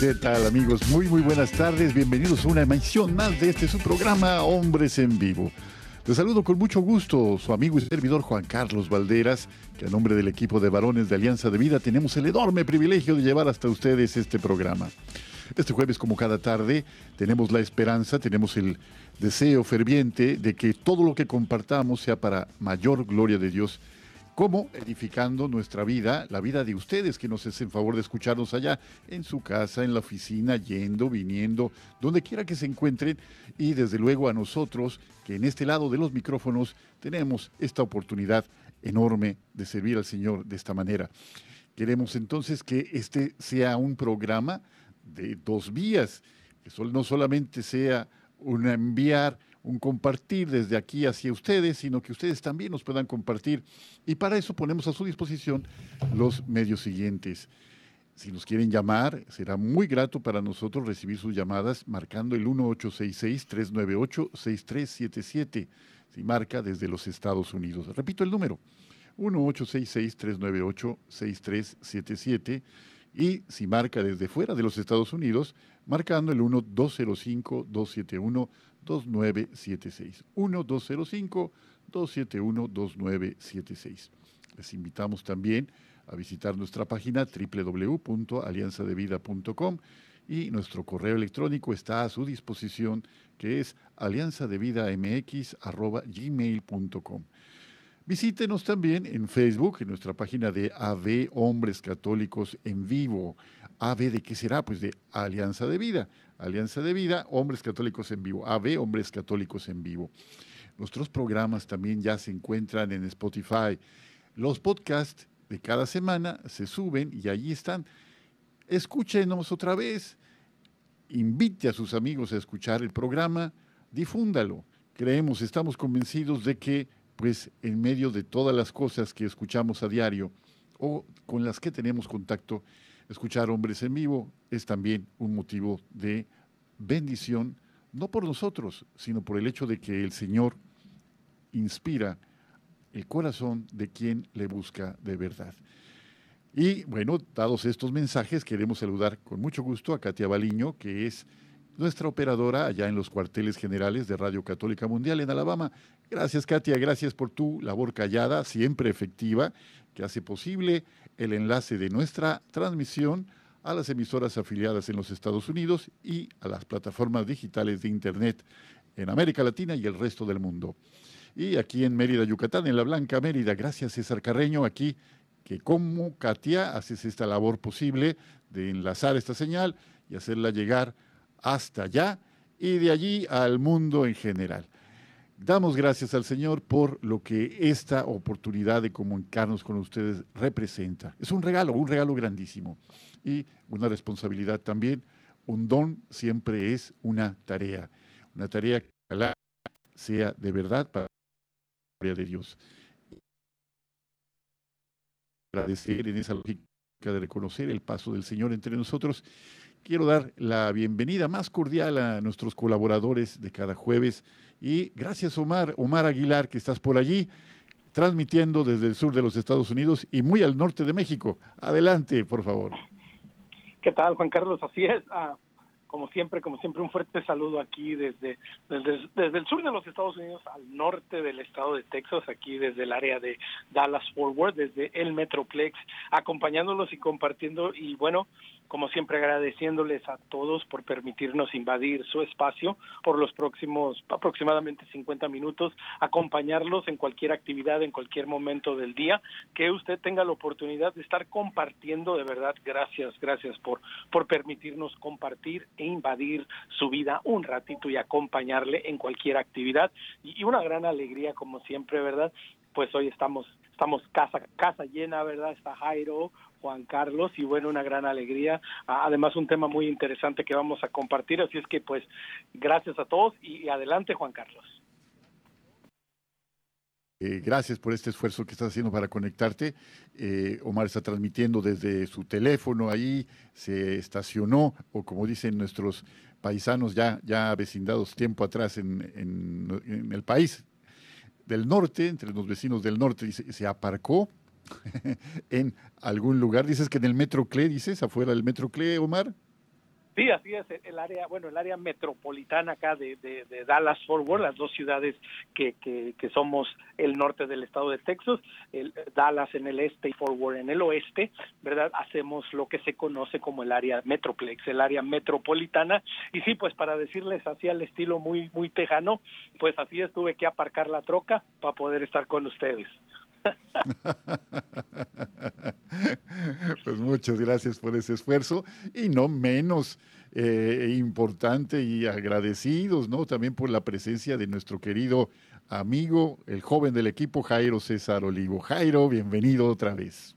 ¿Qué tal amigos? Muy muy buenas tardes, bienvenidos a una emisión más de este su programa Hombres en Vivo. Les saludo con mucho gusto su amigo y servidor Juan Carlos Valderas, que a nombre del equipo de varones de Alianza de Vida tenemos el enorme privilegio de llevar hasta ustedes este programa. Este jueves, como cada tarde, tenemos la esperanza, tenemos el deseo ferviente de que todo lo que compartamos sea para mayor gloria de Dios cómo edificando nuestra vida, la vida de ustedes que nos hacen favor de escucharnos allá, en su casa, en la oficina, yendo, viniendo, donde quiera que se encuentren, y desde luego a nosotros, que en este lado de los micrófonos tenemos esta oportunidad enorme de servir al Señor de esta manera. Queremos entonces que este sea un programa de dos vías, que no solamente sea un enviar un compartir desde aquí hacia ustedes, sino que ustedes también nos puedan compartir. Y para eso ponemos a su disposición los medios siguientes. Si nos quieren llamar, será muy grato para nosotros recibir sus llamadas marcando el 1866-398-6377, si marca desde los Estados Unidos. Repito el número, 1866-398-6377 y si marca desde fuera de los Estados Unidos, marcando el 1205-271-2976. 1205-271-2976. Les invitamos también a visitar nuestra página www.alianzadevida.com y nuestro correo electrónico está a su disposición que es alianzadevidamx.gmail.com. Visítenos también en Facebook, en nuestra página de AV Hombres Católicos en Vivo. AV de qué será? Pues de Alianza de Vida. Alianza de Vida, Hombres Católicos en Vivo. AV Hombres Católicos en Vivo. Nuestros programas también ya se encuentran en Spotify. Los podcasts de cada semana se suben y allí están. Escúchenos otra vez. Invite a sus amigos a escuchar el programa. Difúndalo. Creemos, estamos convencidos de que pues en medio de todas las cosas que escuchamos a diario o con las que tenemos contacto, escuchar hombres en vivo es también un motivo de bendición, no por nosotros, sino por el hecho de que el Señor inspira el corazón de quien le busca de verdad. Y bueno, dados estos mensajes, queremos saludar con mucho gusto a Katia Baliño, que es nuestra operadora allá en los cuarteles generales de Radio Católica Mundial en Alabama. Gracias, Katia, gracias por tu labor callada, siempre efectiva, que hace posible el enlace de nuestra transmisión a las emisoras afiliadas en los Estados Unidos y a las plataformas digitales de Internet en América Latina y el resto del mundo. Y aquí en Mérida, Yucatán, en la Blanca Mérida, gracias César Carreño, aquí que como Katia haces esta labor posible de enlazar esta señal y hacerla llegar hasta allá y de allí al mundo en general. Damos gracias al Señor por lo que esta oportunidad de comunicarnos con ustedes representa. Es un regalo, un regalo grandísimo y una responsabilidad también. Un don siempre es una tarea, una tarea que sea de verdad para la gloria de Dios. Agradecer en esa lógica de reconocer el paso del Señor entre nosotros Quiero dar la bienvenida más cordial a nuestros colaboradores de cada jueves y gracias Omar, Omar Aguilar, que estás por allí transmitiendo desde el sur de los Estados Unidos y muy al norte de México. Adelante, por favor. ¿Qué tal, Juan Carlos? Así es. Ah, como siempre, como siempre, un fuerte saludo aquí desde, desde, desde, el sur de los Estados Unidos al norte del estado de Texas, aquí desde el área de Dallas Forward, desde el Metroplex, acompañándolos y compartiendo. Y bueno, como siempre agradeciéndoles a todos por permitirnos invadir su espacio por los próximos aproximadamente 50 minutos, acompañarlos en cualquier actividad, en cualquier momento del día, que usted tenga la oportunidad de estar compartiendo, de verdad, gracias, gracias por, por permitirnos compartir e invadir su vida un ratito y acompañarle en cualquier actividad. Y, una gran alegría, como siempre, ¿verdad? Pues hoy estamos estamos casa casa llena, ¿verdad? Está Jairo, Juan Carlos y bueno, una gran alegría. Además, un tema muy interesante que vamos a compartir. Así es que, pues, gracias a todos y adelante, Juan Carlos. Eh, gracias por este esfuerzo que estás haciendo para conectarte. Eh, Omar está transmitiendo desde su teléfono ahí, se estacionó, o como dicen nuestros paisanos ya, ya vecindados tiempo atrás en, en, el país del norte, entre los vecinos del norte, se aparcó en algún lugar. Dices que en el Metro Cle, dices, afuera del Metro Cle, Omar. Sí, así es, el área, bueno, el área metropolitana acá de, de, Dallas Fort Worth, las dos ciudades que, que, que, somos el norte del estado de Texas, el, Dallas en el este y Fort Worth en el oeste, ¿verdad? Hacemos lo que se conoce como el área metroplex, el área metropolitana, y sí, pues para decirles así al estilo muy, muy tejano, pues así es, tuve que aparcar la troca para poder estar con ustedes. pues muchas gracias por ese esfuerzo y no menos eh, importante y agradecidos, ¿no? También por la presencia de nuestro querido amigo, el joven del equipo Jairo César Olivo. Jairo, bienvenido otra vez.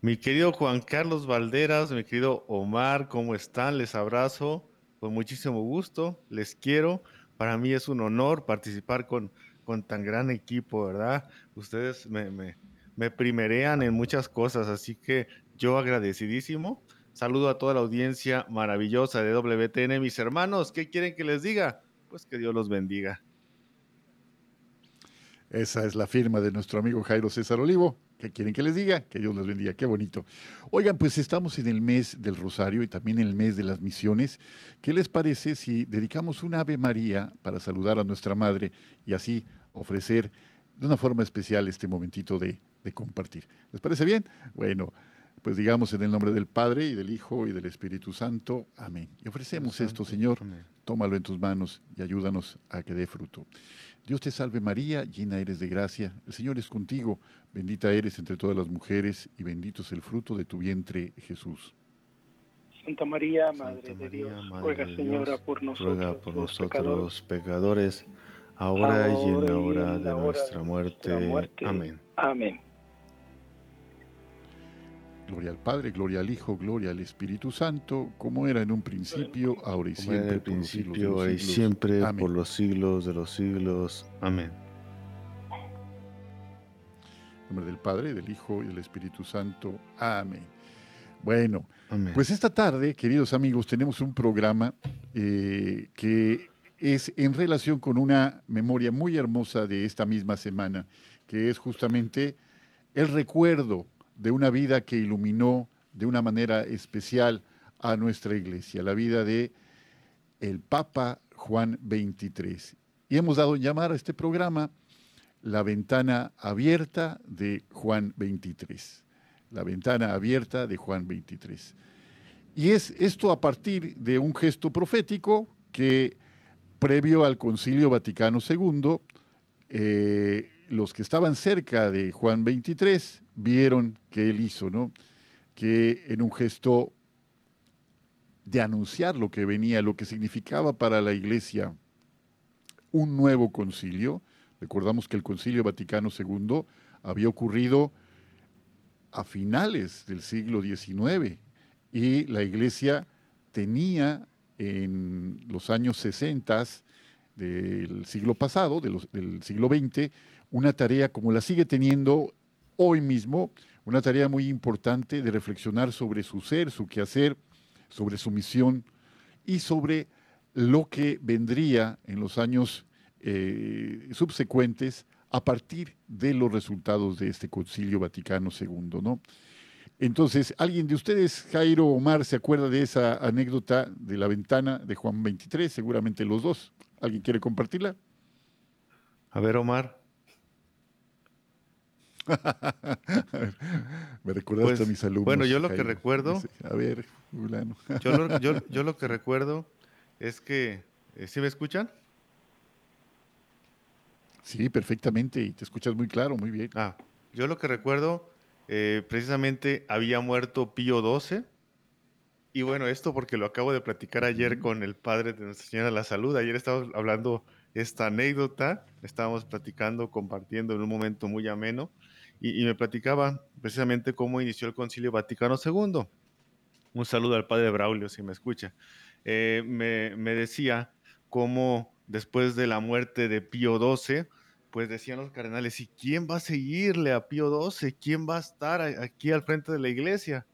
Mi querido Juan Carlos Valderas, mi querido Omar, ¿cómo están? Les abrazo con muchísimo gusto, les quiero. Para mí es un honor participar con con tan gran equipo, ¿verdad? Ustedes me, me, primerean en muchas cosas, así que yo agradecidísimo. Saludo a toda la audiencia maravillosa de WTN, mis hermanos. ¿Qué quieren que les diga? Pues que Dios los bendiga. Esa es la firma de nuestro amigo Jairo César Olivo. ¿Qué quieren que les diga? Que Dios les bendiga. Qué bonito. Oigan, pues estamos en el mes del Rosario y también en el mes de las misiones. ¿Qué les parece si dedicamos una Ave María para saludar a nuestra Madre y así ofrecer de una forma especial este momentito de, compartir? ¿Les parece bien? Bueno, pues digamos en el nombre del Padre y del Hijo y del Espíritu Santo. Amén. Y ofrecemos esto, Señor. Tómalo en tus manos y ayúdanos a que dé fruto. Dios te salve María, llena eres de gracia, el Señor es contigo, bendita eres entre todas las mujeres y bendito es el fruto de tu vientre Jesús. Santa María, Madre de Dios, ruega Señora por nosotros, ruega por nosotros pecadores, ahora, y en la hora de, nuestra muerte. Amén. Amén. Gloria al Padre, gloria al Hijo, gloria al Espíritu Santo, como era en un principio, ahora y siempre, por los siglos de los siglos. siempre por los siglos de los siglos. Amén. En nombre del Padre, del Hijo y del Espíritu Santo. Amén. Bueno, pues esta tarde, queridos amigos, tenemos un programa eh, que es en relación con una memoria muy hermosa de esta misma semana, que es justamente el recuerdo de una vida que iluminó de una manera especial a nuestra iglesia, la vida de el Papa Juan XXIII. Y hemos dado llamar a este programa la ventana abierta de Juan XXIII. La ventana abierta de Juan XXIII. Y es esto a partir de un gesto profético que previo al Concilio Vaticano II, eh, los que estaban cerca de Juan XXIII vieron que él hizo, ¿no? Que en un gesto de anunciar lo que venía, lo que significaba para la iglesia un nuevo concilio. Recordamos que el concilio Vaticano II había ocurrido a finales del siglo XIX y la iglesia tenía en los años 60 del siglo pasado, del siglo XX, una tarea como la sigue teniendo hoy mismo una tarea muy importante de reflexionar sobre su ser, su quehacer, sobre su misión y sobre lo que vendría en los años eh, subsecuentes a partir de los resultados de este Concilio Vaticano II, ¿no? Entonces, ¿alguien de ustedes, Jairo Omar, se acuerda de esa anécdota de la ventana de Juan 23? Seguramente los dos. ¿Alguien quiere compartirla? A ver, Omar. Me recuerdas Pues, a mis alumnos. bueno, yo lo que recuerdo- A ver, fulano. Yo lo, yo- yo lo que recuerdo es que, eh, ¿sí me escuchan? Sí, perfectamente, y te escuchas muy claro, muy bien. Ah, yo lo que recuerdo, eh, precisamente había muerto Pío XII. Y bueno, esto porque lo acabo de platicar ayer con el padre de Nuestra Señora de la Salud. Ayer estábamos hablando esta anécdota, estábamos platicando, compartiendo en un momento muy ameno. Y, me platicaba precisamente cómo inició el Concilio Vaticano II. Un saludo al padre Braulio, si me escucha. Eh, me, decía cómo después de la muerte de Pío XII, pues decían los cardenales, ¿y quién va a seguirle a Pío XII? ¿Quién va a estar aquí al frente de la iglesia?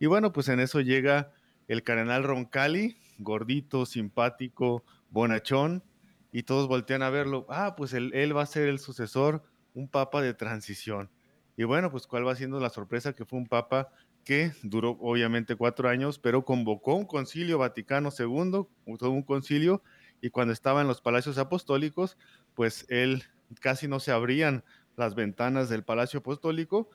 Y bueno, pues en eso llega el cardenal Roncalli, gordito, simpático, bonachón, y todos voltean a verlo. Ah, pues él va a ser el sucesor, un papa de transición. Y bueno, pues cuál va siendo la sorpresa que fue un papa que duró obviamente cuatro años, pero convocó un concilio Vaticano II, un concilio, y cuando estaba en los palacios apostólicos, pues él casi no se abrían las ventanas del palacio apostólico,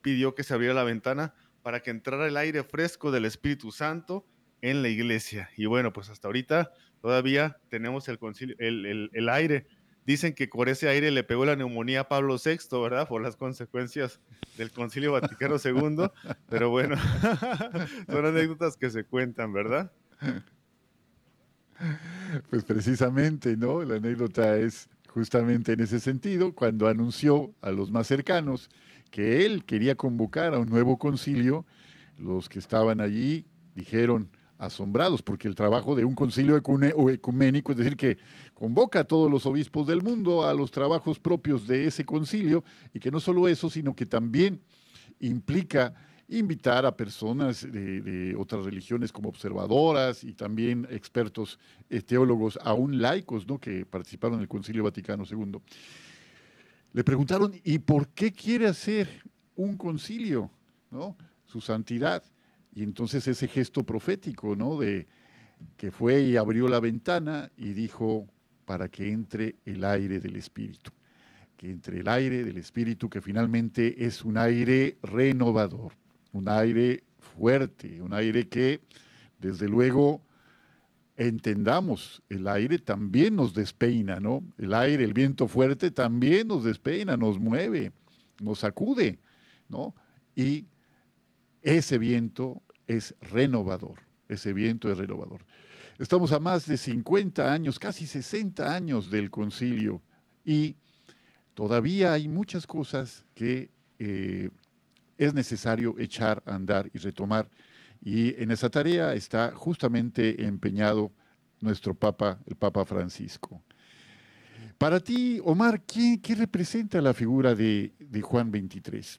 pidió que se abriera la ventana para que entrara el aire fresco del Espíritu Santo en la iglesia. Y bueno, pues hasta ahorita todavía tenemos el, concilio, el, el- el aire. Dicen que por ese aire le pegó la neumonía a Pablo VI, ¿verdad? Por las consecuencias del Concilio Vaticano II. Pero bueno, son anécdotas que se cuentan, ¿verdad? Pues precisamente, ¿no? La anécdota es justamente en ese sentido, cuando anunció a los más cercanos que él quería convocar a un nuevo concilio, los que estaban allí dijeron asombrados, porque el trabajo de un concilio ecuménico, es decir, que convoca a todos los obispos del mundo a los trabajos propios de ese concilio, y que no solo eso, sino que también implica invitar a personas de, otras religiones como observadoras y también expertos eh, teólogos, aún laicos, ¿no? que participaron en el Concilio Vaticano II. Le preguntaron, ¿y por qué quiere hacer un concilio? ¿no? Su santidad. Y entonces ese gesto profético, ¿no? De que fue y abrió la ventana y dijo, para que entre el aire del Espíritu. Que entre el aire del Espíritu, que finalmente es un aire renovador, un aire fuerte, un aire que, desde luego, entendamos, el aire también nos despeina, ¿no? El aire, el viento fuerte también nos despeina, nos mueve, nos sacude, ¿no? Y ese viento es renovador, ese viento es renovador. Estamos a más de 50 años, casi 60 años del concilio y todavía hay muchas cosas que eh, es necesario echar andar y retomar. Y en esa tarea está justamente empeñado nuestro Papa, el Papa Francisco. Para ti, Omar, ¿qué, qué representa la figura de, Juan 23?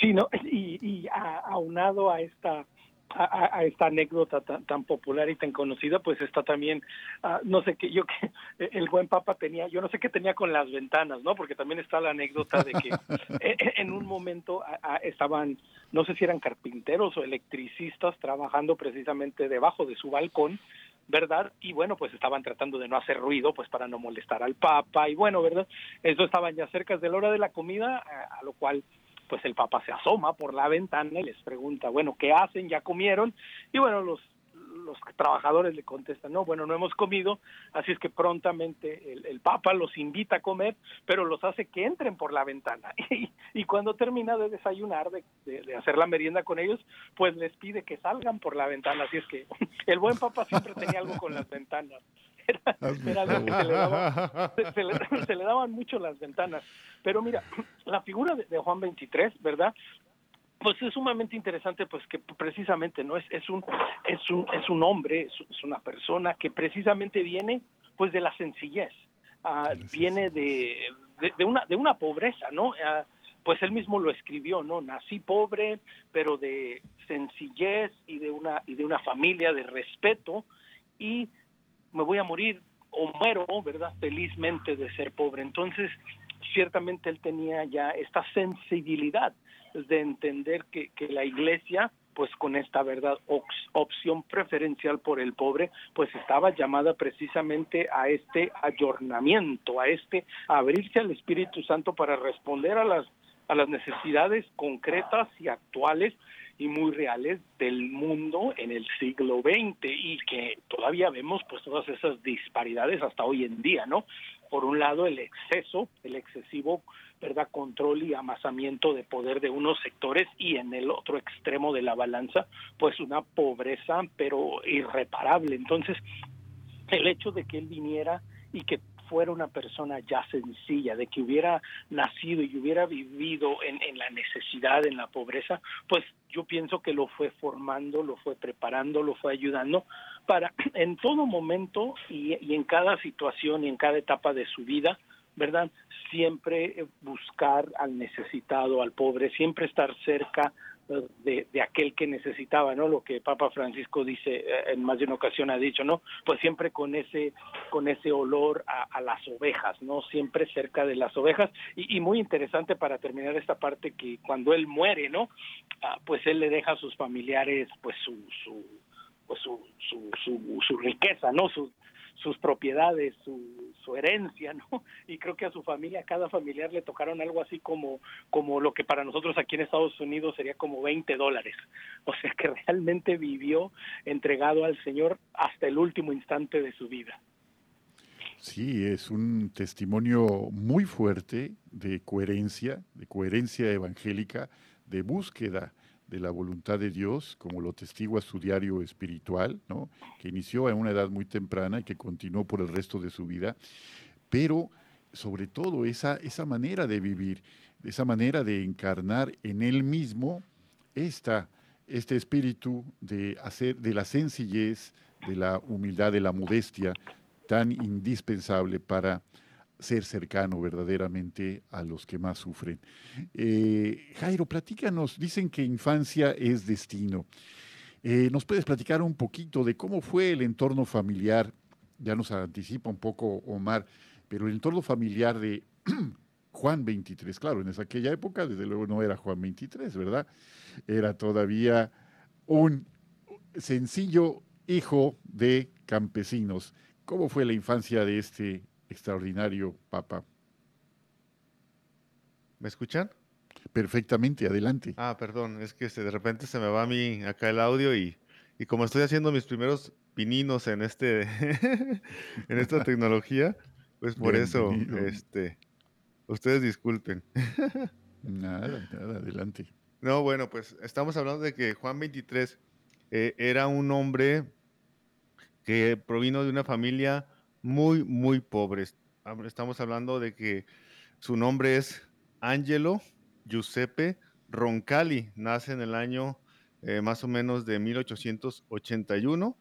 Sí, ¿no? Y, y aunado a esta a, a- esta anécdota tan, tan popular y tan conocida, pues está también, ah, no sé qué, yo que el buen Papa tenía, yo no sé qué tenía con las ventanas, ¿no? Porque también está la anécdota de que eh, en un momento estaban, no sé si eran carpinteros o electricistas trabajando precisamente debajo de su balcón, ¿verdad? Y bueno, pues estaban tratando de no hacer ruido, pues para no molestar al Papa, y bueno, ¿verdad? Eso estaban ya cerca de la hora de la comida, a, a lo cual pues el Papa se asoma por la ventana y les pregunta, bueno, ¿qué hacen? ¿Ya comieron? Y bueno, los los trabajadores le contestan, no, bueno, no hemos comido, así es que prontamente el, el Papa los invita a comer, pero los hace que entren por la ventana. Y, y cuando termina de desayunar, de, de- de hacer la merienda con ellos, pues les pide que salgan por la ventana. Así es que el buen Papa siempre tenía algo con las ventanas. Era, era algo que se le, daba, se, le, se le daban mucho las ventanas. Pero mira, la figura de, de Juan 23, ¿verdad? Pues es sumamente interesante, pues que precisamente no es es un es un es un hombre, es, es una persona que precisamente viene pues de la sencillez, ah, viene de, de, de una de una pobreza, ¿no? Ah, pues él mismo lo escribió, ¿no? Nací pobre, pero de sencillez y de una y de una familia de respeto y me voy a morir o muero, ¿verdad? Felizmente de ser pobre. Entonces, ciertamente él tenía ya esta sensibilidad de entender que, que la iglesia, pues con esta verdad, opción preferencial por el pobre, pues estaba llamada precisamente a este ayornamiento, a este abrirse al Espíritu Santo para responder a las a las necesidades concretas y actuales y muy reales del mundo en el siglo XX y que todavía vemos pues todas esas disparidades hasta hoy en día, ¿no? Por un lado el exceso, el excesivo, ¿verdad? control y amasamiento de poder de unos sectores y en el otro extremo de la balanza pues una pobreza pero irreparable. Entonces, el hecho de que él viniera y que fuera una persona ya sencilla, de que hubiera nacido y hubiera vivido en, la necesidad, en la pobreza, pues yo pienso que lo fue formando, lo fue preparando, lo fue ayudando para en todo momento y en cada situación y en cada etapa de su vida, ¿verdad? Siempre buscar al necesitado, al pobre, siempre estar cerca de, aquel que necesitaba, ¿no? Lo que Papa Francisco dice eh, en más de una ocasión ha dicho, ¿no? Pues siempre con ese con ese olor a, a las ovejas, ¿no? Siempre cerca de las ovejas y, y, muy interesante para terminar esta parte que cuando él muere, ¿no? Ah, pues él le deja a sus familiares, pues su su pues su su, su, su riqueza, ¿no? Su, sus propiedades, su, su, herencia, ¿no? Y creo que a su familia, a cada familiar le tocaron algo así como, como lo que para nosotros aquí en Estados Unidos sería como 20 dólares. O sea que realmente vivió entregado al Señor hasta el último instante de su vida. Sí, es un testimonio muy fuerte de coherencia, de coherencia evangélica, de búsqueda de la voluntad de Dios, como lo testigua su diario espiritual, ¿no? que inició a una edad muy temprana y que continuó por el resto de su vida, pero sobre todo esa, esa manera de vivir, esa manera de encarnar en él mismo esta, este espíritu de, hacer, de la sencillez, de la humildad, de la modestia, tan indispensable para ser cercano verdaderamente a los que más sufren. Eh, Jairo, platícanos, dicen que infancia es destino. Eh, ¿Nos puedes platicar un poquito de cómo fue el entorno familiar? Ya nos anticipa un poco Omar, pero el entorno familiar de Juan 23, claro, en esa, aquella época desde luego no era Juan 23, ¿verdad? Era todavía un sencillo hijo de campesinos. ¿Cómo fue la infancia de este extraordinario Papa. ¿Me escuchan? Perfectamente, adelante. Ah, perdón, es que de repente se me va a mí acá el audio y, y como estoy haciendo mis primeros pininos en este en esta tecnología, pues por eso este ustedes disculpen. nada, nada, adelante. No, bueno, pues estamos hablando de que Juan 23 eh, era un hombre que provino de una familia muy, muy pobres. Estamos hablando de que su nombre es Angelo Giuseppe Roncalli. Nace en el año eh, más o menos de 1881.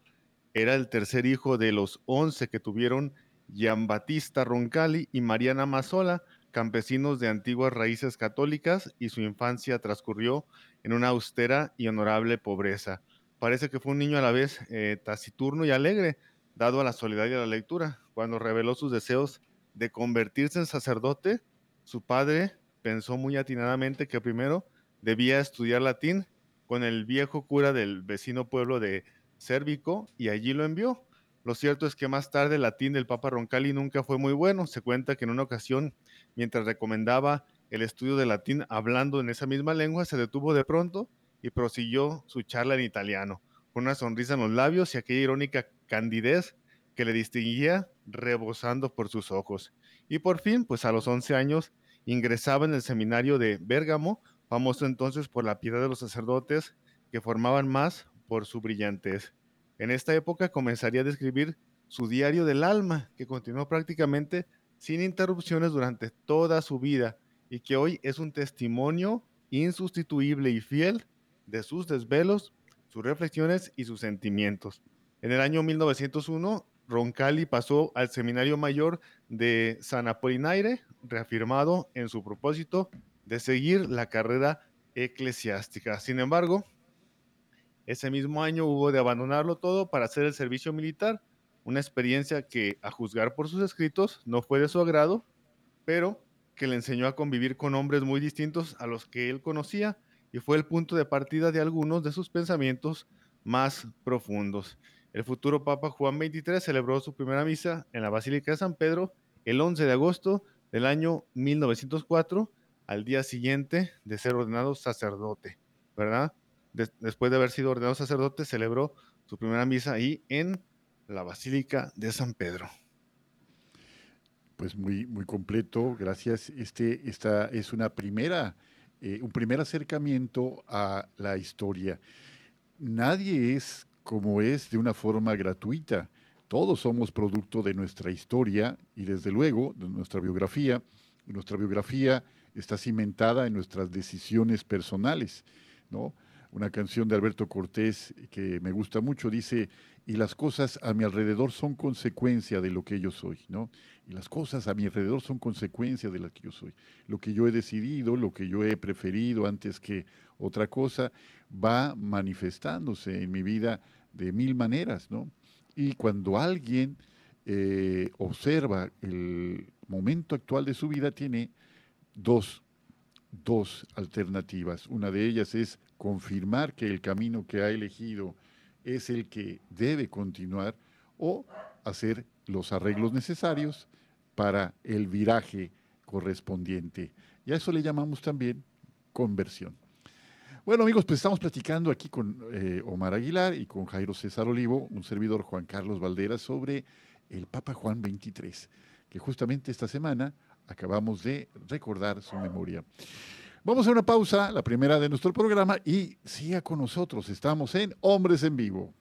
Era el tercer hijo de los once que tuvieron Giambattista Roncalli y Mariana Mazzola, campesinos de antiguas raíces católicas, y su infancia transcurrió en una austera y honorable pobreza. Parece que fue un niño a la vez eh, taciturno y alegre, dado a la soledad y a la lectura. Cuando reveló sus deseos de convertirse en sacerdote, su padre pensó muy atinadamente que primero debía estudiar latín con el viejo cura del vecino pueblo de Cérvico y allí lo envió. Lo cierto es que más tarde el latín del Papa Roncalli nunca fue muy bueno. Se cuenta que en una ocasión, mientras recomendaba el estudio de latín hablando en esa misma lengua, se detuvo de pronto y prosiguió su charla en italiano, con una sonrisa en los labios y aquella irónica candidez que le distinguía rebosando por sus ojos. Y por fin, pues a los 11 años, ingresaba en el seminario de Bérgamo, famoso entonces por la piedad de los sacerdotes, que formaban más por su brillantez. En esta época comenzaría a escribir su diario del alma, que continuó prácticamente sin interrupciones durante toda su vida y que hoy es un testimonio insustituible y fiel de sus desvelos, sus reflexiones y sus sentimientos. En el año 1901, Roncalli pasó al Seminario Mayor de San Apolinaire, reafirmado en su propósito de seguir la carrera eclesiástica. Sin embargo, ese mismo año hubo de abandonarlo todo para hacer el servicio militar, una experiencia que, a juzgar por sus escritos, no fue de su agrado, pero que le enseñó a convivir con hombres muy distintos a los que él conocía y fue el punto de partida de algunos de sus pensamientos más profundos. El futuro Papa Juan XXIII celebró su primera misa en la Basílica de San Pedro el 11 de agosto del año 1904 al día siguiente de ser ordenado sacerdote, ¿verdad? después de haber sido ordenado sacerdote, celebró su primera misa ahí en la Basílica de San Pedro. Pues muy, muy completo, gracias. Este, esta es una primera, eh, un primer acercamiento a la historia. Nadie es como es de una forma gratuita. Todos somos producto de nuestra historia y desde luego de nuestra biografía. Nuestra biografía está cimentada en nuestras decisiones personales, ¿no? Una canción de Alberto Cortés que me gusta mucho dice, y las cosas a mi alrededor son consecuencia de lo que yo soy, ¿no? Y las cosas a mi alrededor son consecuencia de lo que yo soy. Lo que yo he decidido, lo que yo he preferido antes que otra cosa, va manifestándose en mi vida de mil maneras, ¿no? Y cuando alguien eh, observa el momento actual de su vida, tiene dos, dos alternativas. Una de ellas es confirmar que el camino que ha elegido es el que debe continuar o hacer los arreglos necesarios para el viraje correspondiente. Y a eso le llamamos también conversión. Bueno amigos, pues estamos platicando aquí con eh, Omar Aguilar y con Jairo César Olivo, un servidor Juan Carlos Valdera, sobre el Papa Juan XXIII, que justamente esta semana acabamos de recordar su memoria. Vamos a una pausa, la primera de nuestro programa, y siga con nosotros. Estamos en Hombres en Vivo.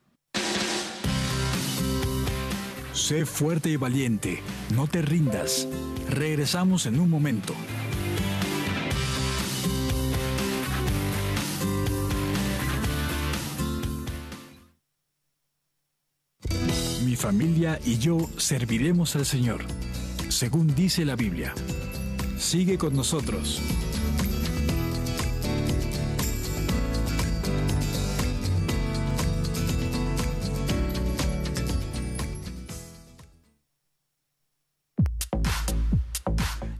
Sé fuerte y valiente, no te rindas. Regresamos en un momento. Mi familia y yo serviremos al Señor, según dice la Biblia. Sigue con nosotros.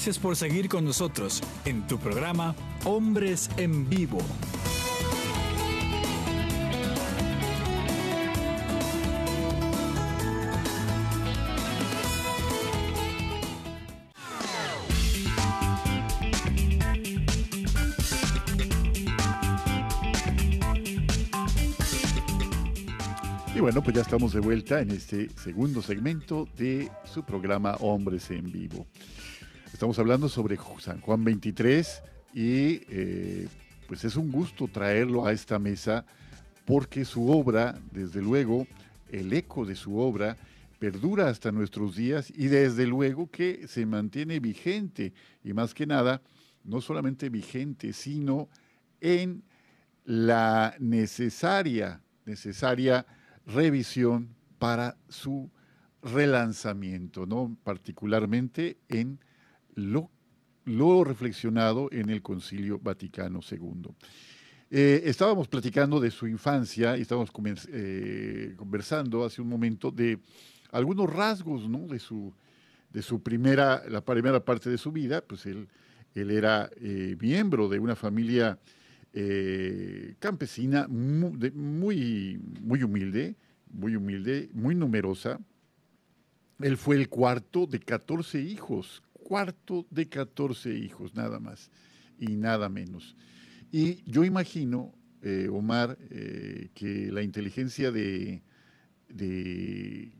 Gracias por seguir con nosotros en tu programa Hombres en Vivo. Y bueno, pues ya estamos de vuelta en este segundo segmento de su programa Hombres en Vivo. Estamos hablando sobre San Juan 23 y eh, pues es un gusto traerlo a esta mesa porque su obra, desde luego, el eco de su obra perdura hasta nuestros días y desde luego que se mantiene vigente y más que nada, no solamente vigente, sino en la necesaria, necesaria revisión para su relanzamiento, ¿no? particularmente en lo, reflexionado en el Concilio Vaticano II. Eh, estábamos platicando de su infancia y estábamos eh, conversando hace un momento de algunos rasgos de, su, primera, la primera parte de su vida. Pues él, él era eh, miembro de una familia campesina muy, muy, muy humilde, muy humilde, muy numerosa. Él fue el cuarto de 14 hijos, cuarto de 14 hijos, nada más y nada menos. Y yo imagino, eh, Omar, eh, que la inteligencia de, de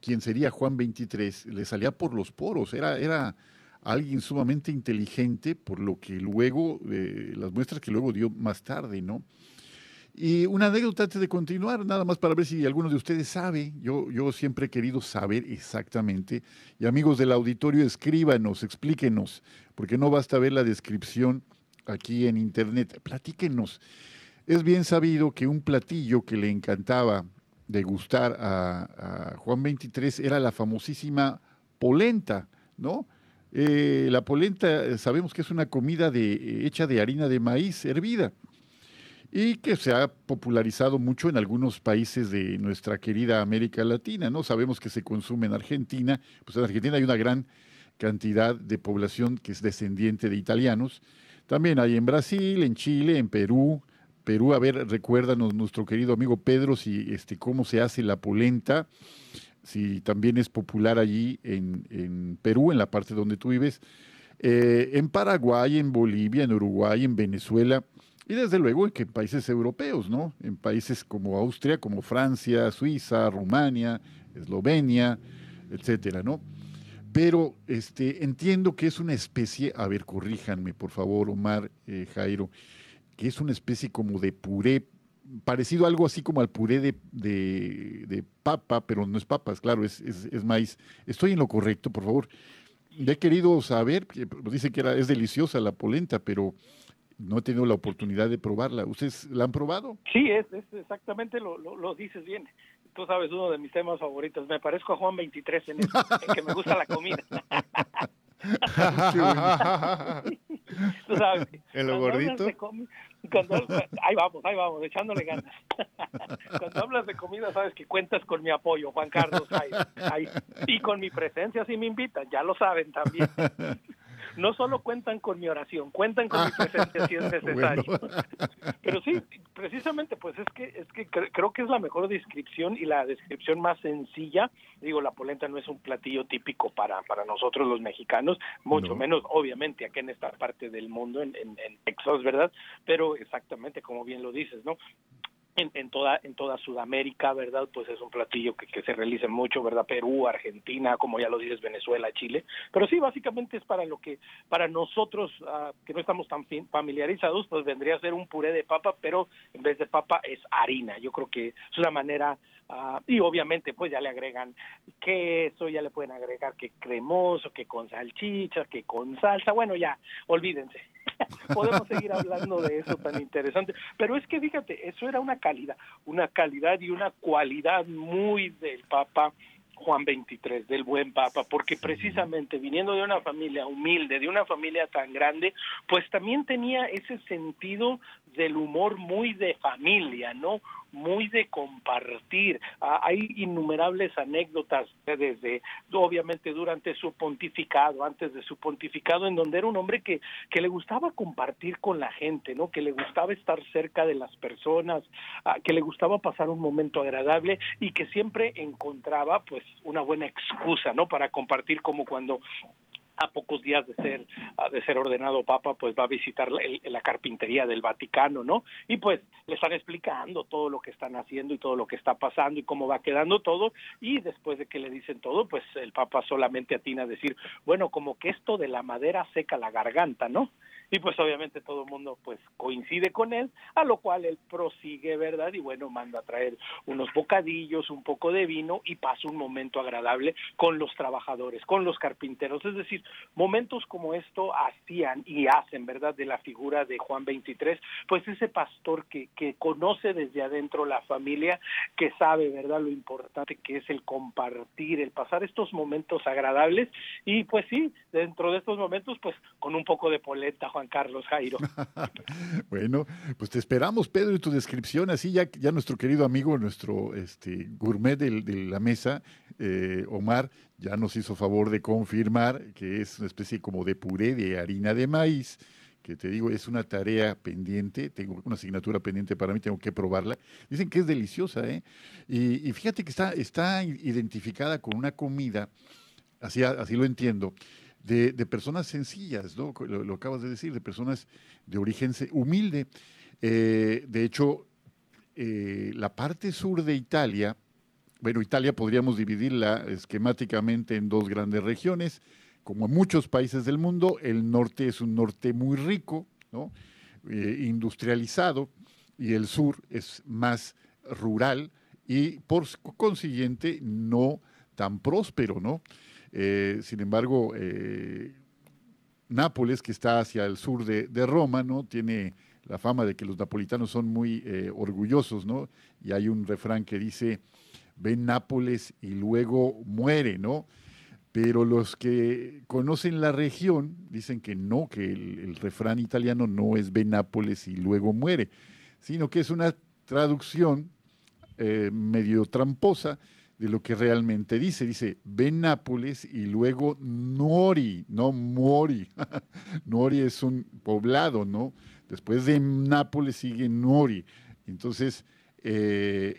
quien sería Juan 23 le salía por los poros, era, era alguien sumamente inteligente, por lo que luego, eh, las muestras que luego dio más tarde, ¿no? Y una anécdota antes de continuar, nada más para ver si alguno de ustedes sabe. Yo, yo siempre he querido saber exactamente. Y amigos del auditorio, escríbanos, explíquenos, porque no basta ver la descripción aquí en internet. Platíquenos. Es bien sabido que un platillo que le encantaba degustar a, a Juan 23 era la famosísima polenta, ¿no? Eh, la polenta eh, sabemos que es una comida de, hecha de harina de maíz hervida y que se ha popularizado mucho en algunos países de nuestra querida América Latina, ¿no? Sabemos que se consume en Argentina, pues en Argentina hay una gran cantidad de población que es descendiente de italianos. También hay en Brasil, en Chile, en Perú. Perú, a ver, recuérdanos nuestro querido amigo Pedro si este cómo se hace la polenta, si también es popular allí en, Perú, en la parte donde tú vives, eh, en Paraguay, en Bolivia, en Uruguay, en Venezuela y desde luego que en países europeos, ¿no? En países como Austria, como Francia, Suiza, Rumania, Eslovenia, etcétera, ¿no? Pero este, entiendo que es una especie, a ver, corríjanme, por favor, Omar, eh, Jairo, que es una especie como de puré, parecido algo así como al puré de, de, papa, pero no es papas, claro, es, es, maíz. ¿Estoy en lo correcto, por favor? he querido saber, dice que era, es deliciosa la polenta, pero no he tenido la oportunidad de probarla. ¿Ustedes la han probado? Sí, es, exactamente lo, lo, dices bien. Tú sabes, uno de mis temas favoritos. Me parezco a Juan 23 en, en que me gusta la comida. ¿Tú sabes? ¿En lo gordito? ahí vamos, ahí vamos, echándole ganas. Cuando hablas de comida, sabes que cuentas con mi apoyo, Juan Carlos. Ahí, y con mi presencia si me invitan, ya lo saben también no solo cuentan con mi oración, cuentan con mi presencia si es necesario. Pero sí, precisamente, pues es que es que creo que es la mejor descripción y la descripción más sencilla. Digo, la polenta no es un platillo típico para para nosotros los mexicanos, mucho menos, obviamente, aquí en esta parte del mundo, en, en, en Texas, ¿verdad? Pero exactamente, como bien lo dices, ¿no? En, en, toda en toda Sudamérica, ¿verdad? Pues es un platillo que, que, se realiza mucho, ¿verdad? Perú, Argentina, como ya lo dices, Venezuela, Chile. Pero sí, básicamente es para lo que, para nosotros uh, que no estamos tan familiarizados, pues vendría a ser un puré de papa, pero en vez de papa es harina. Yo creo que es una manera, uh, y obviamente pues ya le agregan queso, ya le pueden agregar que cremoso, que con salchicha, que con salsa. Bueno, ya, olvídense. Podemos seguir hablando de eso tan interesante. Pero es que fíjate, eso era una calidad, una calidad y una cualidad muy del Papa Juan 23, del buen Papa, porque precisamente viniendo de una familia humilde, de una familia tan grande, pues también tenía ese sentido del humor muy de familia, ¿no? Muy de compartir. Ah, hay innumerables anécdotas desde, obviamente, durante su pontificado, antes de su pontificado, en donde era un hombre que, que le gustaba compartir con la gente, ¿no? Que le gustaba estar cerca de las personas, ah, que le gustaba pasar un momento agradable y que siempre encontraba, pues, una buena excusa, ¿no? Para compartir como cuando a pocos días de ser de ser ordenado papa pues va a visitar la, la, carpintería del Vaticano no y pues le están explicando todo lo que están haciendo y todo lo que está pasando y cómo va quedando todo. Y después de que le dicen todo pues el papa solamente atina a decir bueno como que esto de la madera seca la garganta no y pues obviamente todo el mundo pues coincide con él, a lo cual él prosigue, ¿verdad? Y bueno, manda a traer unos bocadillos, un poco de vino y pasa un momento agradable con los trabajadores, con los carpinteros, es decir, momentos como esto hacían y hacen, ¿verdad? De la figura de Juan 23, pues ese pastor que, que conoce desde adentro la familia, que sabe, ¿verdad? Lo importante que es el compartir, el pasar estos momentos agradables y pues sí, dentro de estos momentos, pues con un poco de poleta, Juan Carlos Jairo. bueno, pues te esperamos, Pedro, y tu descripción. Así ya, ya nuestro querido amigo, nuestro este, gourmet de, la mesa, eh, Omar, ya nos hizo favor de confirmar que es una especie como de puré de harina de maíz que te digo, es una tarea pendiente, tengo una asignatura pendiente para mí, tengo que probarla. Dicen que es deliciosa, ¿eh? Y, fíjate que está, está identificada con una comida, así, así lo entiendo, de, personas sencillas, ¿no? Lo, acabas de decir, de personas de origen humilde. Eh, de hecho, eh, la parte sur de Italia, bueno, Italia podríamos dividirla esquemáticamente en dos grandes regiones, como en muchos países del mundo, el norte es un norte muy rico, ¿no? Eh, industrializado, y el sur es más rural y por consiguiente no tan próspero, ¿no? Eh, sin embargo, eh, Nápoles, que está hacia el sur de, Roma, ¿no? tiene la fama de que los napolitanos son muy eh, orgullosos, ¿no? Y hay un refrán que dice, ven Nápoles y luego muere, ¿no? Pero los que conocen la región dicen que no, que el, refrán italiano no es ven Nápoles y luego muere, sino que es una traducción eh, medio tramposa de lo que realmente dice. Dice, ven Nápoles y luego Nori, no Mori. Nori es un poblado, ¿no? Después de Nápoles sigue Nori. Entonces, eh,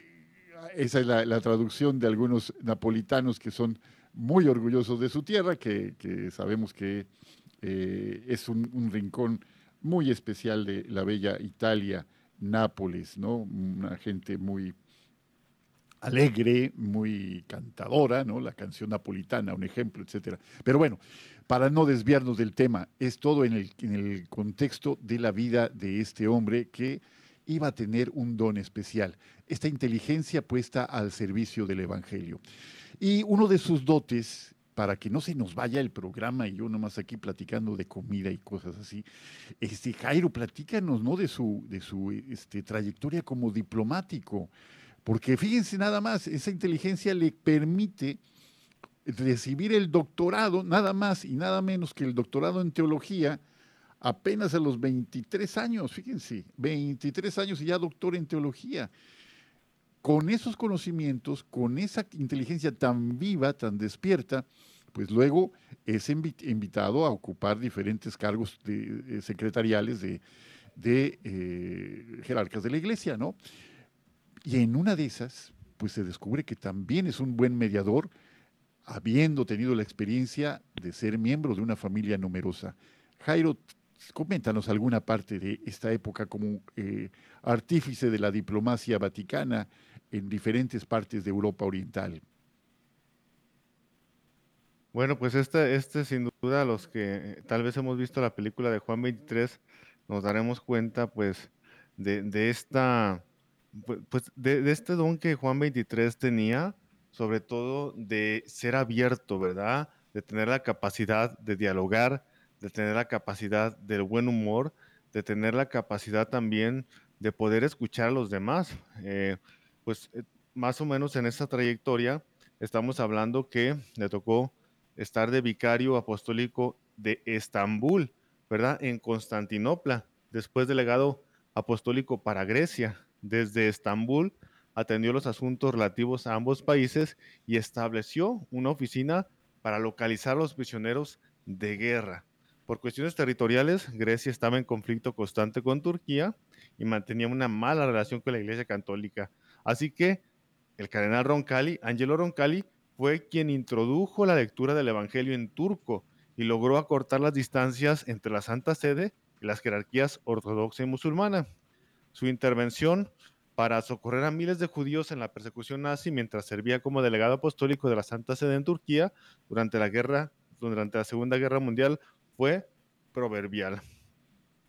esa es la, traducción de algunos napolitanos que son muy orgullosos de su tierra, que, sabemos que eh, es un, rincón muy especial de la bella Italia, Nápoles, ¿no? Una gente muy alegre, muy cantadora, ¿no? La canción napolitana, un ejemplo, etcétera. Pero bueno, para no desviarnos del tema, es todo en el, en el contexto de la vida de este hombre que iba a tener un don especial, esta inteligencia puesta al servicio del Evangelio. Y uno de sus dotes, para que no se nos vaya el programa y yo nomás aquí platicando de comida y cosas así, este, Jairo, platícanos ¿no? de su, de su este, trayectoria como diplomático, porque fíjense nada más, esa inteligencia le permite recibir el doctorado, nada más y nada menos que el doctorado en teología, apenas a los 23 años, fíjense, 23 años y ya doctor en teología. Con esos conocimientos, con esa inteligencia tan viva, tan despierta, pues luego es invitado a ocupar diferentes cargos de, secretariales de, eh, jerarcas de la iglesia, ¿no? Y en una de esas, pues se descubre que también es un buen mediador, habiendo tenido la experiencia de ser miembro de una familia numerosa. Jairo, coméntanos alguna parte de esta época como eh, artífice de la diplomacia vaticana en diferentes partes de Europa Oriental. Bueno, pues este, este sin duda, los que tal vez hemos visto la película de Juan 23, nos daremos cuenta pues de, esta, pues de, de, este don que Juan 23 tenía, sobre todo de ser abierto, ¿verdad? De tener la capacidad de dialogar, de tener la capacidad del buen humor, de tener la capacidad también de poder escuchar a los demás. Eh, pues eh, más o menos en esta trayectoria estamos hablando que le tocó estar de vicario apostólico de Estambul, ¿verdad? En Constantinopla, después delegado apostólico para Grecia. Desde Estambul atendió los asuntos relativos a ambos países y estableció una oficina para localizar los prisioneros de guerra. Por cuestiones territoriales, Grecia estaba en conflicto constante con Turquía y mantenía una mala relación con la Iglesia Católica. Así que el cardenal Roncalli, Angelo Roncalli, fue quien introdujo la lectura del Evangelio en turco y logró acortar las distancias entre la Santa Sede y las jerarquías ortodoxa y musulmana. Su intervención para socorrer a miles de judíos en la persecución nazi mientras servía como delegado apostólico de la Santa Sede en Turquía durante la guerra, durante la Segunda Guerra Mundial fue proverbial.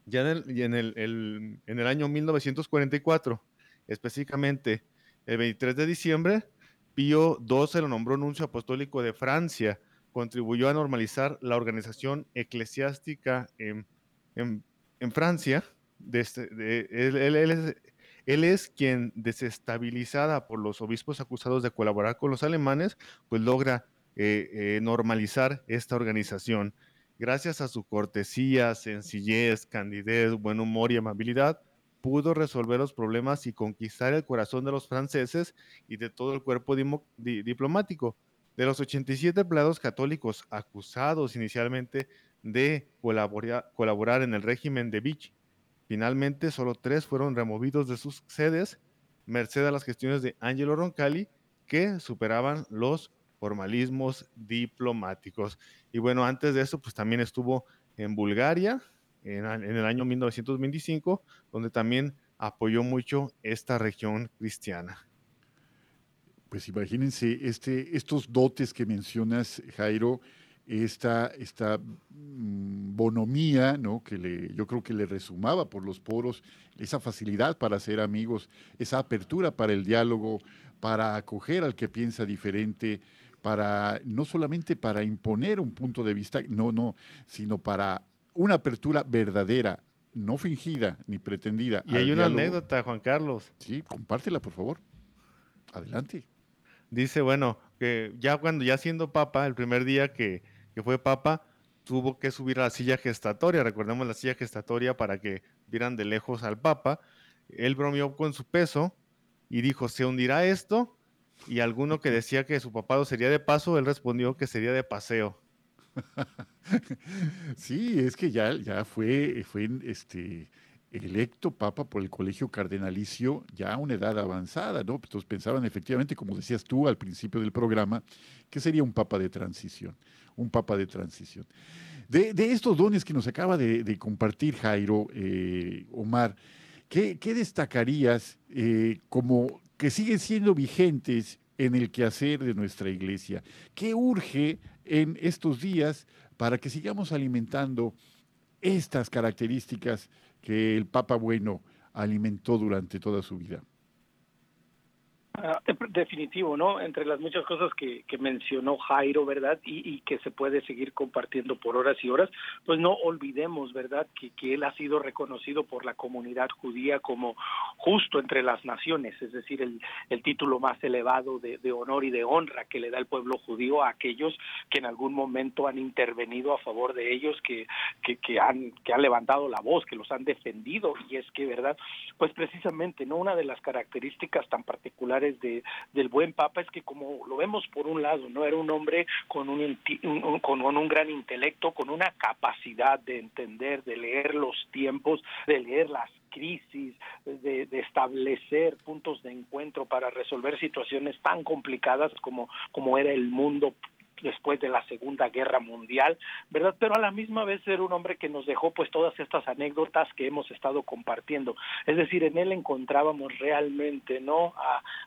Ya en el, en el, año 1944, específicamente el 23 de diciembre, Pío XII lo nombró nuncio apostólico de Francia, contribuyó a normalizar la organización eclesiástica en, Francia. Este, él, es, quien, desestabilizada por los obispos acusados de colaborar con los alemanes, pues logra eh, eh, normalizar esta organización. Gracias a su cortesía, sencillez, candidez, buen humor y amabilidad, pudo resolver los problemas y conquistar el corazón de los franceses y de todo el cuerpo diplomático. De los 87 empleados católicos acusados inicialmente de colaborar en el régimen de Vichy, finalmente solo tres fueron removidos de sus sedes, merced a las gestiones de Angelo Roncalli, que superaban los formalismos diplomáticos. Y bueno, antes de eso, pues también estuvo en Bulgaria en, el año 1925, donde también apoyó mucho esta región cristiana. Pues imagínense este, estos dotes que mencionas, Jairo, esta, esta mm, bonomía, ¿no? que le, yo creo que le resumaba por los poros, esa facilidad para ser amigos, esa apertura para el diálogo, para acoger al que piensa diferente, para no solamente para imponer un punto de vista, no, no, sino para una apertura verdadera no fingida ni pretendida. Y hay una anécdota, Juan Carlos. Sí, compártela, por favor. Adelante. Dice, bueno, que ya cuando ya siendo papa, el primer día que, que fue papa, tuvo que subir a la silla gestatoria. Recordemos la silla gestatoria para que vieran de lejos al papa. Él bromeó con su peso y dijo, ¿se hundirá esto? Y alguno que decía que su papado sería de paso, él respondió que sería de paseo. sí, es que ya, ya fue, fue este, electo papa por el colegio cardenalicio ya a una edad avanzada, ¿no? Entonces pensaban efectivamente, como decías tú al principio del programa, que sería un papa de transición, un papa de transición. De, estos dones que nos acaba de, compartir Jairo, eh, Omar, ¿qué, destacarías eh, como que siguen siendo vigentes en el quehacer de nuestra iglesia? ¿Qué urge en estos días para que sigamos alimentando estas características que el Papa Bueno alimentó durante toda su vida. Ah, definitivo, ¿no? Entre las muchas cosas que, mencionó Jairo, ¿verdad? Y, que se puede seguir compartiendo por horas y horas, pues no olvidemos, ¿verdad? Que, que él ha sido reconocido por la comunidad judía como justo entre las naciones, es decir, el, el título más elevado de, honor y de honra que le da el pueblo judío a aquellos que en algún momento han intervenido a favor de ellos, que, que, que, han, que han levantado la voz, que los han defendido. Y es que, ¿verdad? Pues precisamente, ¿no? Una de las características tan particulares de, del buen Papa es que como lo vemos por un lado, no era un hombre con un, con un gran intelecto, con una capacidad de entender, de leer los tiempos, de leer las crisis, de, de, establecer puntos de encuentro para resolver situaciones tan complicadas como, como era el mundo después de la Segunda Guerra Mundial, ¿verdad? Pero a la misma vez era un hombre que nos dejó pues todas estas anécdotas que hemos estado compartiendo. Es decir, en él encontrábamos realmente, ¿no?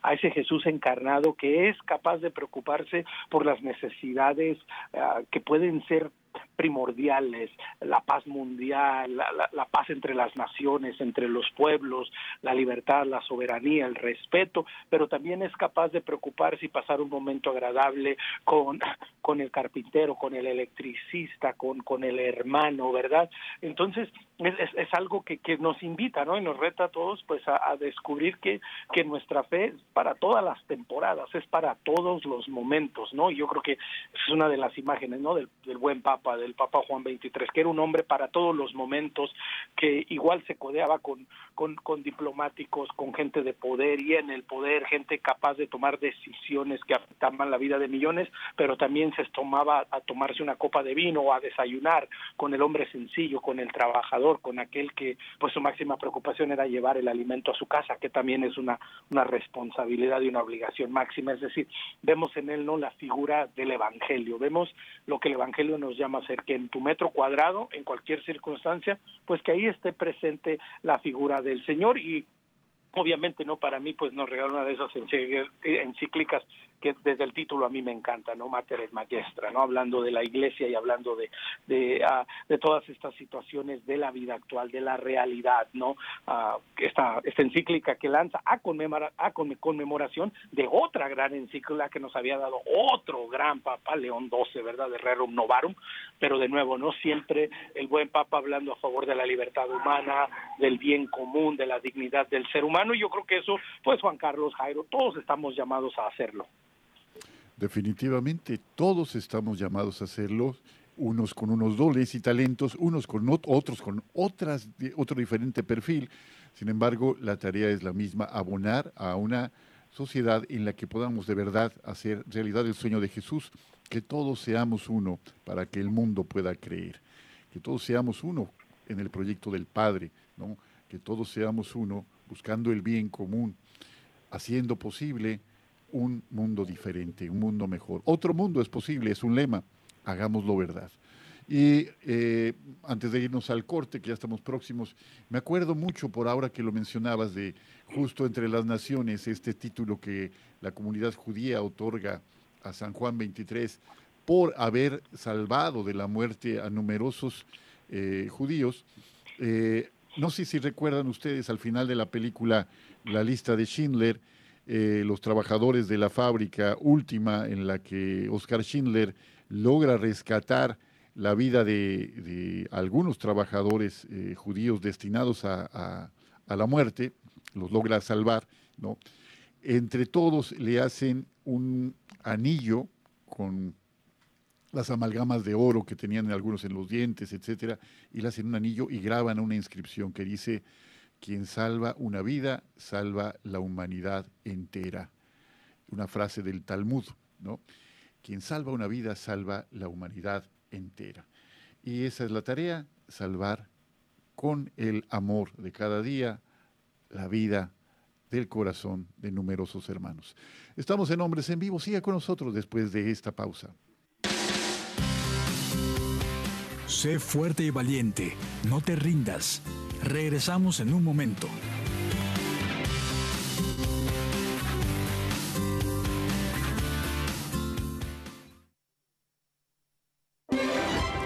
A, ese Jesús encarnado que es capaz de preocuparse por las necesidades uh, que pueden ser primordiales, la paz mundial, la, paz entre las naciones, entre los pueblos, la libertad, la soberanía, el respeto, pero también es capaz de preocuparse y pasar un momento agradable con, con el carpintero, con el electricista, con, con el hermano, ¿verdad? Entonces, es, es, algo que, que, nos invita, ¿no? Y nos reta a todos, pues, a, descubrir que, que nuestra fe es para todas las temporadas, es para todos los momentos, ¿no? Y yo creo que es una de las imágenes, ¿no? Del, del buen Papa, del Papa Juan XXIII, que era un hombre para todos los momentos, que igual se codeaba con, con, con diplomáticos, con gente de poder y en el poder, gente capaz de tomar decisiones que afectaban la vida de millones, pero también se tomaba a tomarse una copa de vino o a desayunar con el hombre sencillo, con el trabajador, con aquel que pues su máxima preocupación era llevar el alimento a su casa, que también es una, una responsabilidad y una obligación máxima. Es decir, vemos en él no la figura del Evangelio, vemos lo que el Evangelio nos llama ser, que en tu metro cuadrado, en cualquier circunstancia, pues que ahí esté presente la figura del Señor y obviamente no para mí pues nos regaló una de esas encíclicas que desde el título a mí me encanta, ¿no? Mater et Magistra, ¿no? Hablando de la iglesia y hablando de, de, ah, de todas estas situaciones de la vida actual, de la realidad, ¿no? Uh, esta, esta encíclica que lanza a, conmemora, a conmemoración de otra gran encíclica que nos había dado otro gran papa, León XII, ¿verdad? De Rerum Novarum, pero de nuevo, no siempre el buen papa hablando a favor de la libertad humana, del bien común, de la dignidad del ser humano, y yo creo que eso, pues Juan Carlos Jairo, todos estamos llamados a hacerlo. Definitivamente, todos estamos llamados a hacerlo, unos con unos dones y talentos, unos con otros con otras, otro diferente perfil. Sin embargo, la tarea es la misma, abonar a una sociedad en la que podamos de verdad hacer realidad el sueño de Jesús, que todos seamos uno para que el mundo pueda creer, que todos seamos uno en el proyecto del Padre, ¿no? que todos seamos uno buscando el bien común, haciendo posible un mundo diferente, un mundo mejor. Otro mundo es posible, es un lema, hagámoslo verdad. Y eh, antes de irnos al corte, que ya estamos próximos, me acuerdo mucho por ahora que lo mencionabas de justo entre las naciones, este título que la comunidad judía otorga a San Juan 23 por haber salvado de la muerte a numerosos eh, judíos. Eh, no sé si recuerdan ustedes al final de la película La lista de Schindler, eh, los trabajadores de la fábrica última en la que Oscar Schindler logra rescatar la vida de, algunos trabajadores eh, judíos destinados a, la muerte, los logra salvar, ¿no? Entre todos le hacen un anillo con las amalgamas de oro que tenían algunos en los dientes, etcétera, y le hacen un anillo y graban una inscripción que dice quien salva una vida, salva la humanidad entera. Una frase del Talmud, ¿no? Quien salva una vida, salva la humanidad entera. Y esa es la tarea, salvar con el amor de cada día la vida del corazón de numerosos hermanos. Estamos en Hombres en Vivo, siga con nosotros después de esta pausa. Sé fuerte y valiente, no te rindas. Regresamos en un momento.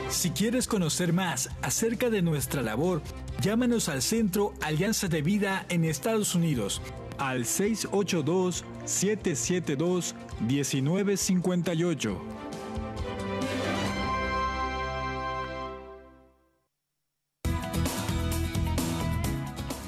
Si quieres conocer más acerca de nuestra labor, llámanos al Centro Alianza de Vida en Estados Unidos al 682-772-1958.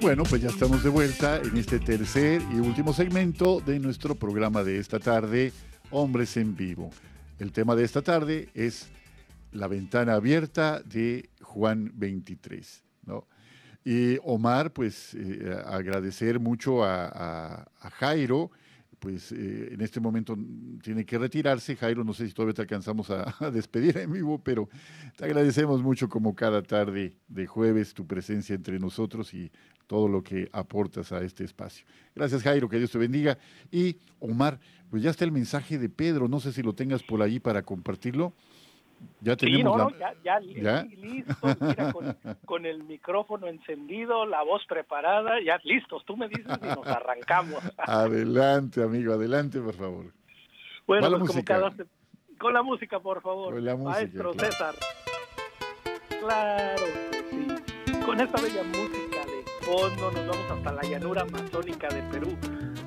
Bueno, pues ya estamos de vuelta en este tercer y último segmento de nuestro programa de esta tarde, Hombres en Vivo. El tema de esta tarde es la ventana abierta de Juan 23. ¿no? Y Omar, pues eh, agradecer mucho a, Jairo, pues eh, en este momento tiene que retirarse. Jairo, no sé si todavía te alcanzamos a, a, despedir en vivo, pero te agradecemos mucho como cada tarde de jueves tu presencia entre nosotros y todo lo que aportas a este espacio. Gracias Jairo, que Dios te bendiga. Y Omar, pues ya está el mensaje de Pedro, no sé si lo tengas por ahí para compartirlo. Ya tenemos sí, no, ya, ya, listo, mira, con, el micrófono encendido, la voz preparada, ya listos, tú me dices y nos arrancamos. adelante, amigo, adelante, por favor. Bueno, pues como cada... con la música, por favor. Con la música, Maestro César. Claro, sí. Con esta bella música nos vamos hasta la llanura amazónica de Perú,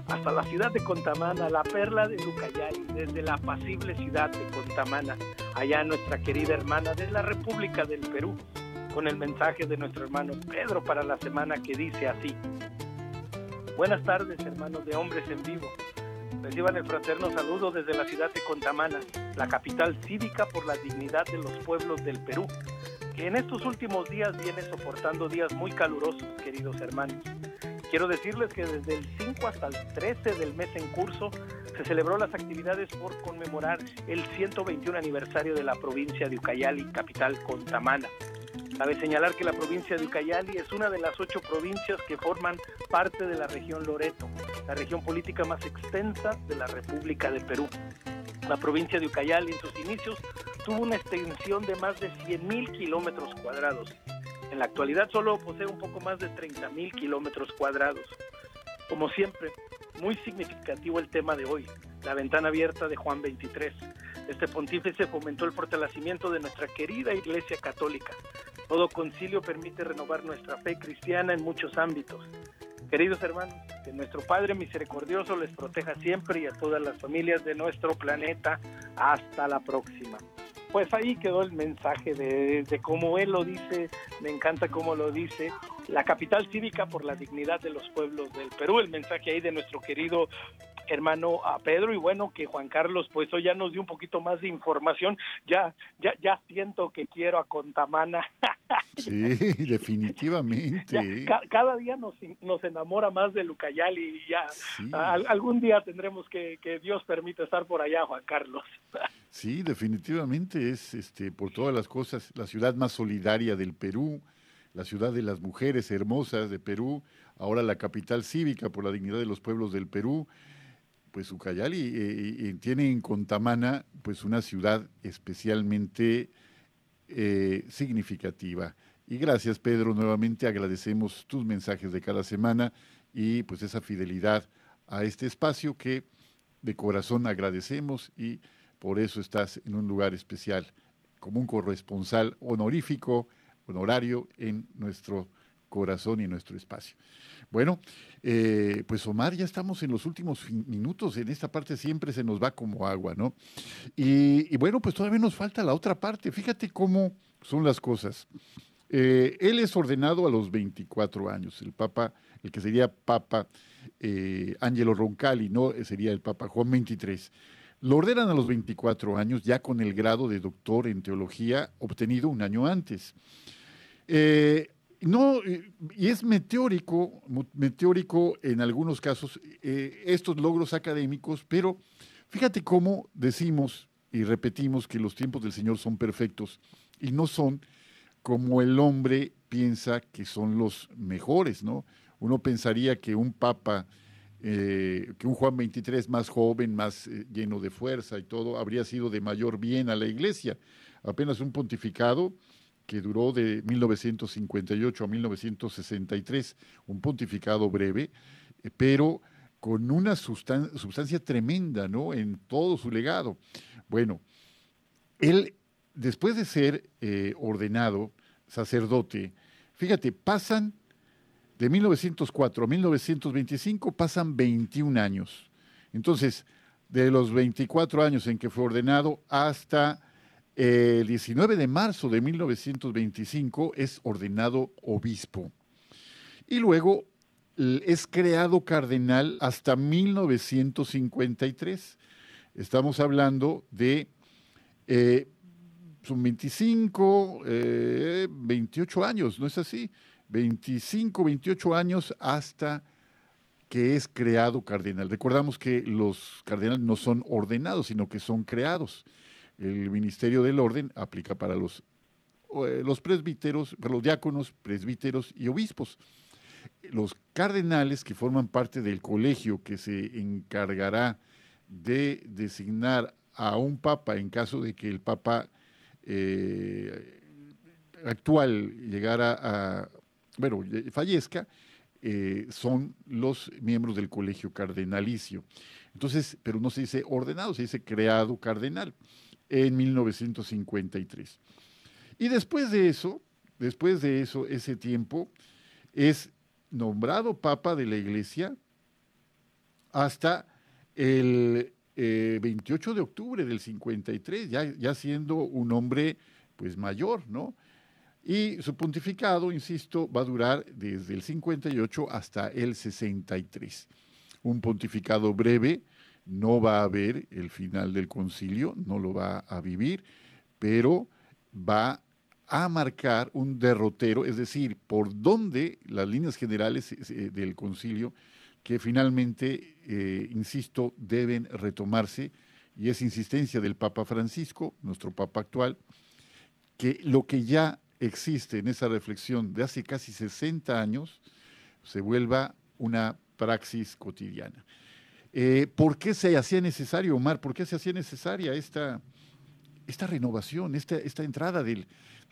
hasta la ciudad de Contamana, la perla de Lucayali, desde la apacible ciudad de Contamana, allá nuestra querida hermana de la República del Perú, con el mensaje de nuestro hermano Pedro para la semana que dice así. Buenas tardes, hermanos de Hombres en Vivo. Reciban el fraterno saludo desde la ciudad de Contamana, la capital cívica por la dignidad de los pueblos del Perú, que en estos últimos días viene soportando días muy calurosos, queridos hermanos. Quiero decirles que desde el 5 hasta el 13 del mes en curso se celebró las actividades por conmemorar el 121 aniversario de la provincia de Ucayali, capital Contamana. Cabe señalar que la provincia de Ucayali es una de las ocho provincias que forman parte de la región Loreto, la región política más extensa de la República del Perú. La provincia de Ucayali en sus inicios tuvo una extensión de más de 100.000 kilómetros cuadrados. En la actualidad solo posee un poco más de 30.000 kilómetros cuadrados. Como siempre, muy significativo el tema de hoy, la ventana abierta de Juan 23. Este pontífice fomentó el fortalecimiento de nuestra querida Iglesia Católica. Todo concilio permite renovar nuestra fe cristiana en muchos ámbitos. Queridos hermanos, que nuestro Padre misericordioso les proteja siempre y a todas las familias de nuestro planeta. Hasta la próxima. Pues ahí quedó el mensaje de, de cómo él lo dice, me encanta cómo lo dice, la capital cívica por la dignidad de los pueblos del Perú, el mensaje ahí de nuestro querido hermano a Pedro. Y bueno que Juan Carlos pues hoy ya nos dio un poquito más de información. Ya ya ya siento que quiero a Contamana. Sí definitivamente. Cada día nos, nos enamora más de Lucayali y ya algún día tendremos que, que Dios permite estar por allá Juan Carlos. Sí definitivamente es este por todas las cosas la ciudad más solidaria del Perú la ciudad de las mujeres hermosas de Perú ahora la capital cívica por la dignidad de los pueblos del Perú pues Ucayali eh, tiene en Contamana pues una ciudad especialmente eh, significativa Y gracias, Pedro. Nuevamente agradecemos tus mensajes de cada semana y pues esa fidelidad a este espacio que de corazón agradecemos y por eso estás en un lugar especial como un corresponsal honorífico, honorario en nuestro corazón y nuestro espacio. Bueno, eh, pues Omar, ya estamos en los últimos minutos, en esta parte siempre se nos va como agua, ¿no? Y, bueno, pues todavía nos falta la otra parte, fíjate cómo son las cosas. Eh, él es ordenado a los 24 años, el Papa, el que sería Papa eh, Angelo Roncalli, ¿no? Sería el Papa Juan 23. Lo ordenan a los 24 años, ya con el grado de doctor en teología obtenido un año antes. Eh, no, y es meteórico, meteórico en algunos casos eh, estos logros académicos, pero fíjate cómo decimos y repetimos que los tiempos del Señor son perfectos y no son como el hombre piensa que son los mejores, ¿no? Uno pensaría que un papa eh, que un Juan 23 más joven, más eh, lleno de fuerza y todo, habría sido de mayor bien a la iglesia. Apenas un pontificado que duró de 1958 a 1963, un pontificado breve, eh, pero con una sustancia tremenda ¿no? en todo su legado. Bueno, él, después de ser ordenado sacerdote, fíjate, pasan de 1904 a 1925 pasan 21 años. Entonces, de los 24 años en que fue ordenado hasta el 19 de marzo de 1925 es ordenado obispo. Y luego es creado cardenal hasta 1953. Estamos hablando de eh, son 25, 28 eh, años, ¿no es así? 25, 28 años hasta que es creado cardenal. Recordamos que los cardenales no son ordenados, sino que son creados. El ministerio del orden aplica para los, eh, los presbíteros, para los diáconos, presbíteros y obispos. Los cardenales que forman parte del colegio que se encargará de designar a un papa en caso de que el papa eh, actual llegara a bueno, fallezca, eh, son los miembros del colegio cardenalicio. Entonces, pero no se dice ordenado, se dice creado cardenal en 1953. Y después de eso, después de eso, ese tiempo, es nombrado papa de la iglesia hasta el 28 eh, de octubre del 53, ya, ya siendo un hombre pues mayor, ¿no? Y su pontificado, insisto, va a durar desde el 58 hasta el 63. Un pontificado breve, no va a haber el final del concilio, no lo va a vivir, pero va a marcar un derrotero, es decir, por dónde las líneas generales eh, del concilio que finalmente, eh, insisto, deben retomarse, y es insistencia del Papa Francisco, nuestro Papa actual, que lo que ya existe en esa reflexión de hace casi 60 años se vuelva una praxis cotidiana. Eh, ¿Por qué se hacía necesario, Omar? ¿Por qué se hacía necesaria esta, esta renovación, esta, esta entrada del,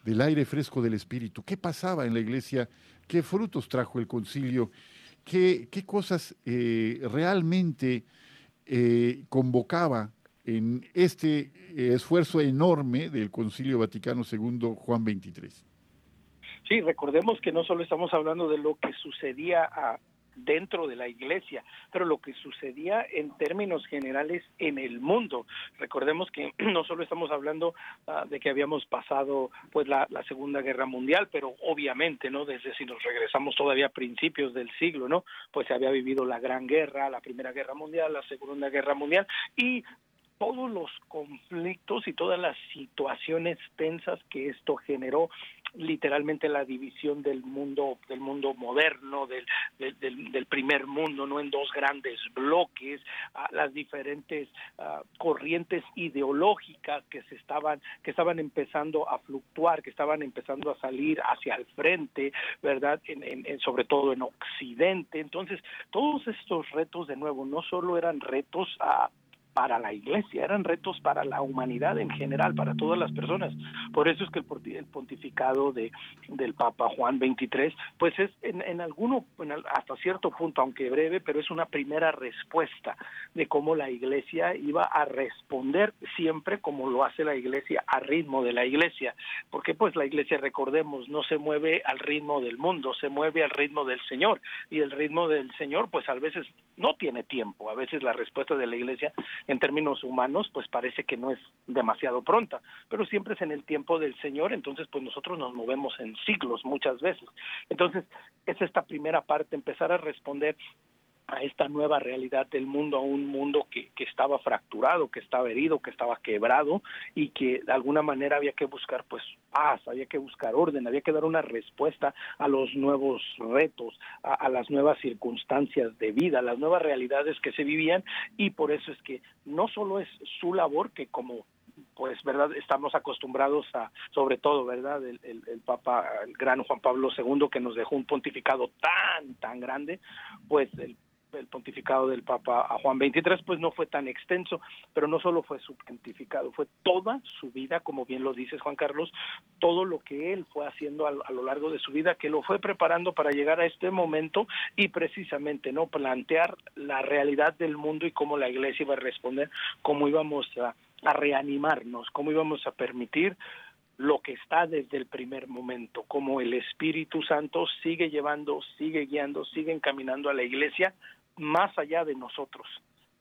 del, aire fresco del Espíritu? ¿Qué pasaba en la iglesia? ¿Qué frutos trajo el concilio? ¿Qué, qué cosas eh, realmente eh, convocaba en este esfuerzo enorme del Concilio Vaticano II Juan XXIII. Sí, recordemos que no solo estamos hablando de lo que sucedía dentro de la iglesia, pero lo que sucedía en términos generales en el mundo. Recordemos que no solo estamos hablando ah, de que habíamos pasado pues la, la, Segunda Guerra Mundial, pero obviamente, ¿no? Desde si nos regresamos todavía a principios del siglo, ¿no? Pues se había vivido la Gran Guerra, la Primera Guerra Mundial, la Segunda Guerra Mundial y todos los conflictos y todas las situaciones tensas que esto generó literalmente la división del mundo del mundo moderno del, del, primer mundo no en dos grandes bloques las diferentes corrientes ideológicas que se estaban que estaban empezando a fluctuar que estaban empezando a salir hacia el frente verdad en, sobre todo en occidente. Entonces todos estos retos de nuevo no solo eran retos a para la iglesia, eran retos para la humanidad en general, para todas las personas. Por eso es que el pontificado de, del Papa Juan XXIII, pues es en, en alguno, hasta cierto punto, aunque breve, pero es una primera respuesta de cómo la iglesia iba a responder siempre como lo hace la iglesia a ritmo de la iglesia, porque pues la iglesia, recordemos, no se mueve al ritmo del mundo, se mueve al ritmo del Señor, y el ritmo del Señor pues a veces no tiene tiempo, a veces la respuesta de la iglesia en términos humanos, pues parece que no es demasiado pronta, pero siempre es en el tiempo del Señor, entonces pues nosotros nos movemos en siglos muchas veces. Entonces, es esta primera parte, empezar a responder a esta nueva realidad del mundo, a un mundo que, que, estaba fracturado, que estaba herido, que estaba quebrado y que de alguna manera había que buscar pues paz, había que buscar orden, había que dar una respuesta a los nuevos retos, a, las nuevas circunstancias de vida, a las nuevas realidades que se vivían y por eso es que no solo es su labor que como pues verdad estamos acostumbrados a sobre todo verdad el, el, el, papa el gran Juan Pablo II que nos dejó un pontificado tan tan grande pues el el pontificado del Papa a Juan XXIII, pues no fue tan extenso, pero no solo fue su pontificado, fue toda su vida, como bien lo dices Juan Carlos, todo lo que él fue haciendo a, a, lo largo de su vida, que lo fue preparando para llegar a este momento y precisamente no plantear la realidad del mundo y cómo la iglesia iba a responder, cómo íbamos a, a reanimarnos, cómo íbamos a permitir lo que está desde el primer momento, como el Espíritu Santo sigue llevando, sigue guiando, sigue encaminando a la iglesia más allá de nosotros,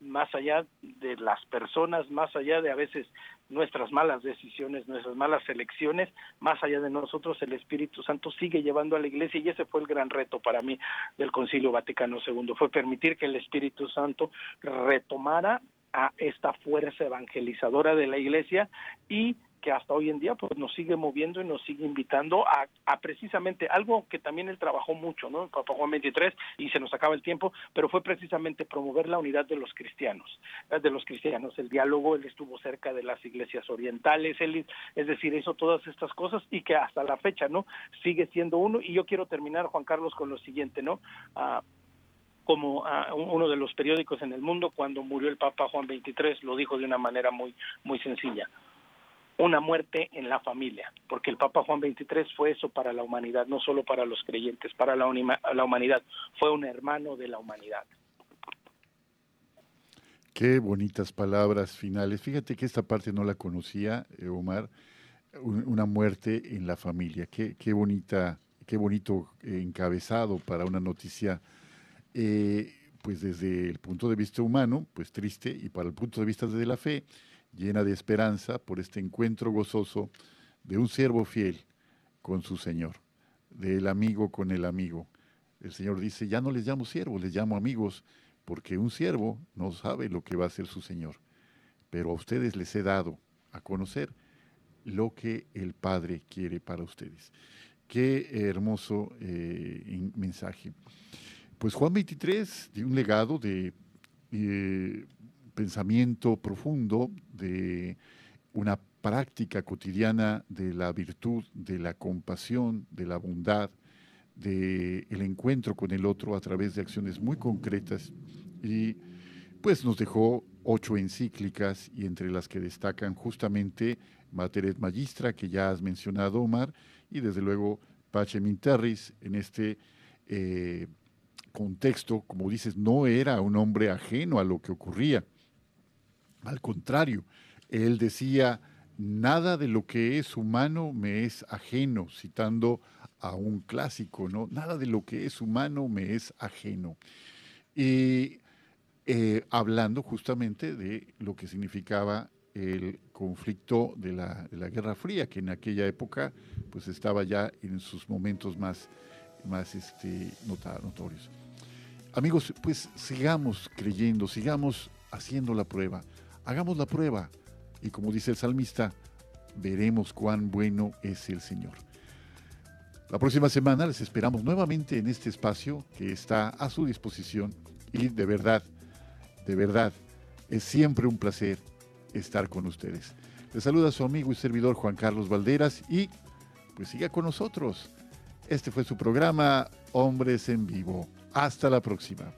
más allá de las personas, más allá de a veces nuestras malas decisiones, nuestras malas elecciones, más allá de nosotros, el Espíritu Santo sigue llevando a la iglesia y ese fue el gran reto para mí del Concilio Vaticano II, fue permitir que el Espíritu Santo retomara a esta fuerza evangelizadora de la iglesia y que hasta hoy en día pues nos sigue moviendo y nos sigue invitando a, a, precisamente algo que también él trabajó mucho, ¿no? Papa Juan 23 y se nos acaba el tiempo, pero fue precisamente promover la unidad de los cristianos, de los cristianos, el diálogo, él estuvo cerca de las iglesias orientales, él, es decir, hizo todas estas cosas y que hasta la fecha, ¿no? Sigue siendo uno y yo quiero terminar, Juan Carlos, con lo siguiente, ¿no? Uh, como uh, uno de los periódicos en el mundo cuando murió el Papa Juan XXIII lo dijo de una manera muy muy sencilla una muerte en la familia, porque el Papa Juan XXIII fue eso para la humanidad, no solo para los creyentes, para la, la humanidad, fue un hermano de la humanidad. Qué bonitas palabras finales. Fíjate que esta parte no la conocía, eh, Omar, una muerte en la familia. Qué, qué bonita, qué bonito encabezado para una noticia, eh, pues desde el punto de vista humano, pues triste, y para el punto de vista de la fe, llena de esperanza por este encuentro gozoso de un siervo fiel con su Señor, del amigo con el amigo. El Señor dice, ya no les llamo siervos, les llamo amigos, porque un siervo no sabe lo que va a hacer su Señor. Pero a ustedes les he dado a conocer lo que el Padre quiere para ustedes. Qué hermoso eh, mensaje. Pues Juan 23 de un legado de eh, pensamiento profundo, de una práctica cotidiana de la virtud, de la compasión, de la bondad, de el encuentro con el otro a través de acciones muy concretas y pues nos dejó ocho encíclicas y entre las que destacan justamente Materet Magistra, que ya has mencionado, Omar, y desde luego Pache Minterris en este eh, contexto, como dices, no era un hombre ajeno a lo que ocurría. Al contrario, él decía, nada de lo que es humano me es ajeno, citando a un clásico, ¿no? Nada de lo que es humano me es ajeno. Y eh, hablando justamente de lo que significaba el conflicto de la, de la, Guerra Fría, que en aquella época pues estaba ya en sus momentos más, más este, notorios. Amigos, pues sigamos creyendo, sigamos haciendo la prueba hagamos la prueba y como dice el salmista, veremos cuán bueno es el Señor. La próxima semana les esperamos nuevamente en este espacio que está a su disposición y de verdad, de verdad, es siempre un placer estar con ustedes. Les saluda su amigo y servidor Juan Carlos Valderas y pues siga con nosotros. Este fue su programa Hombres en Vivo. Hasta la próxima.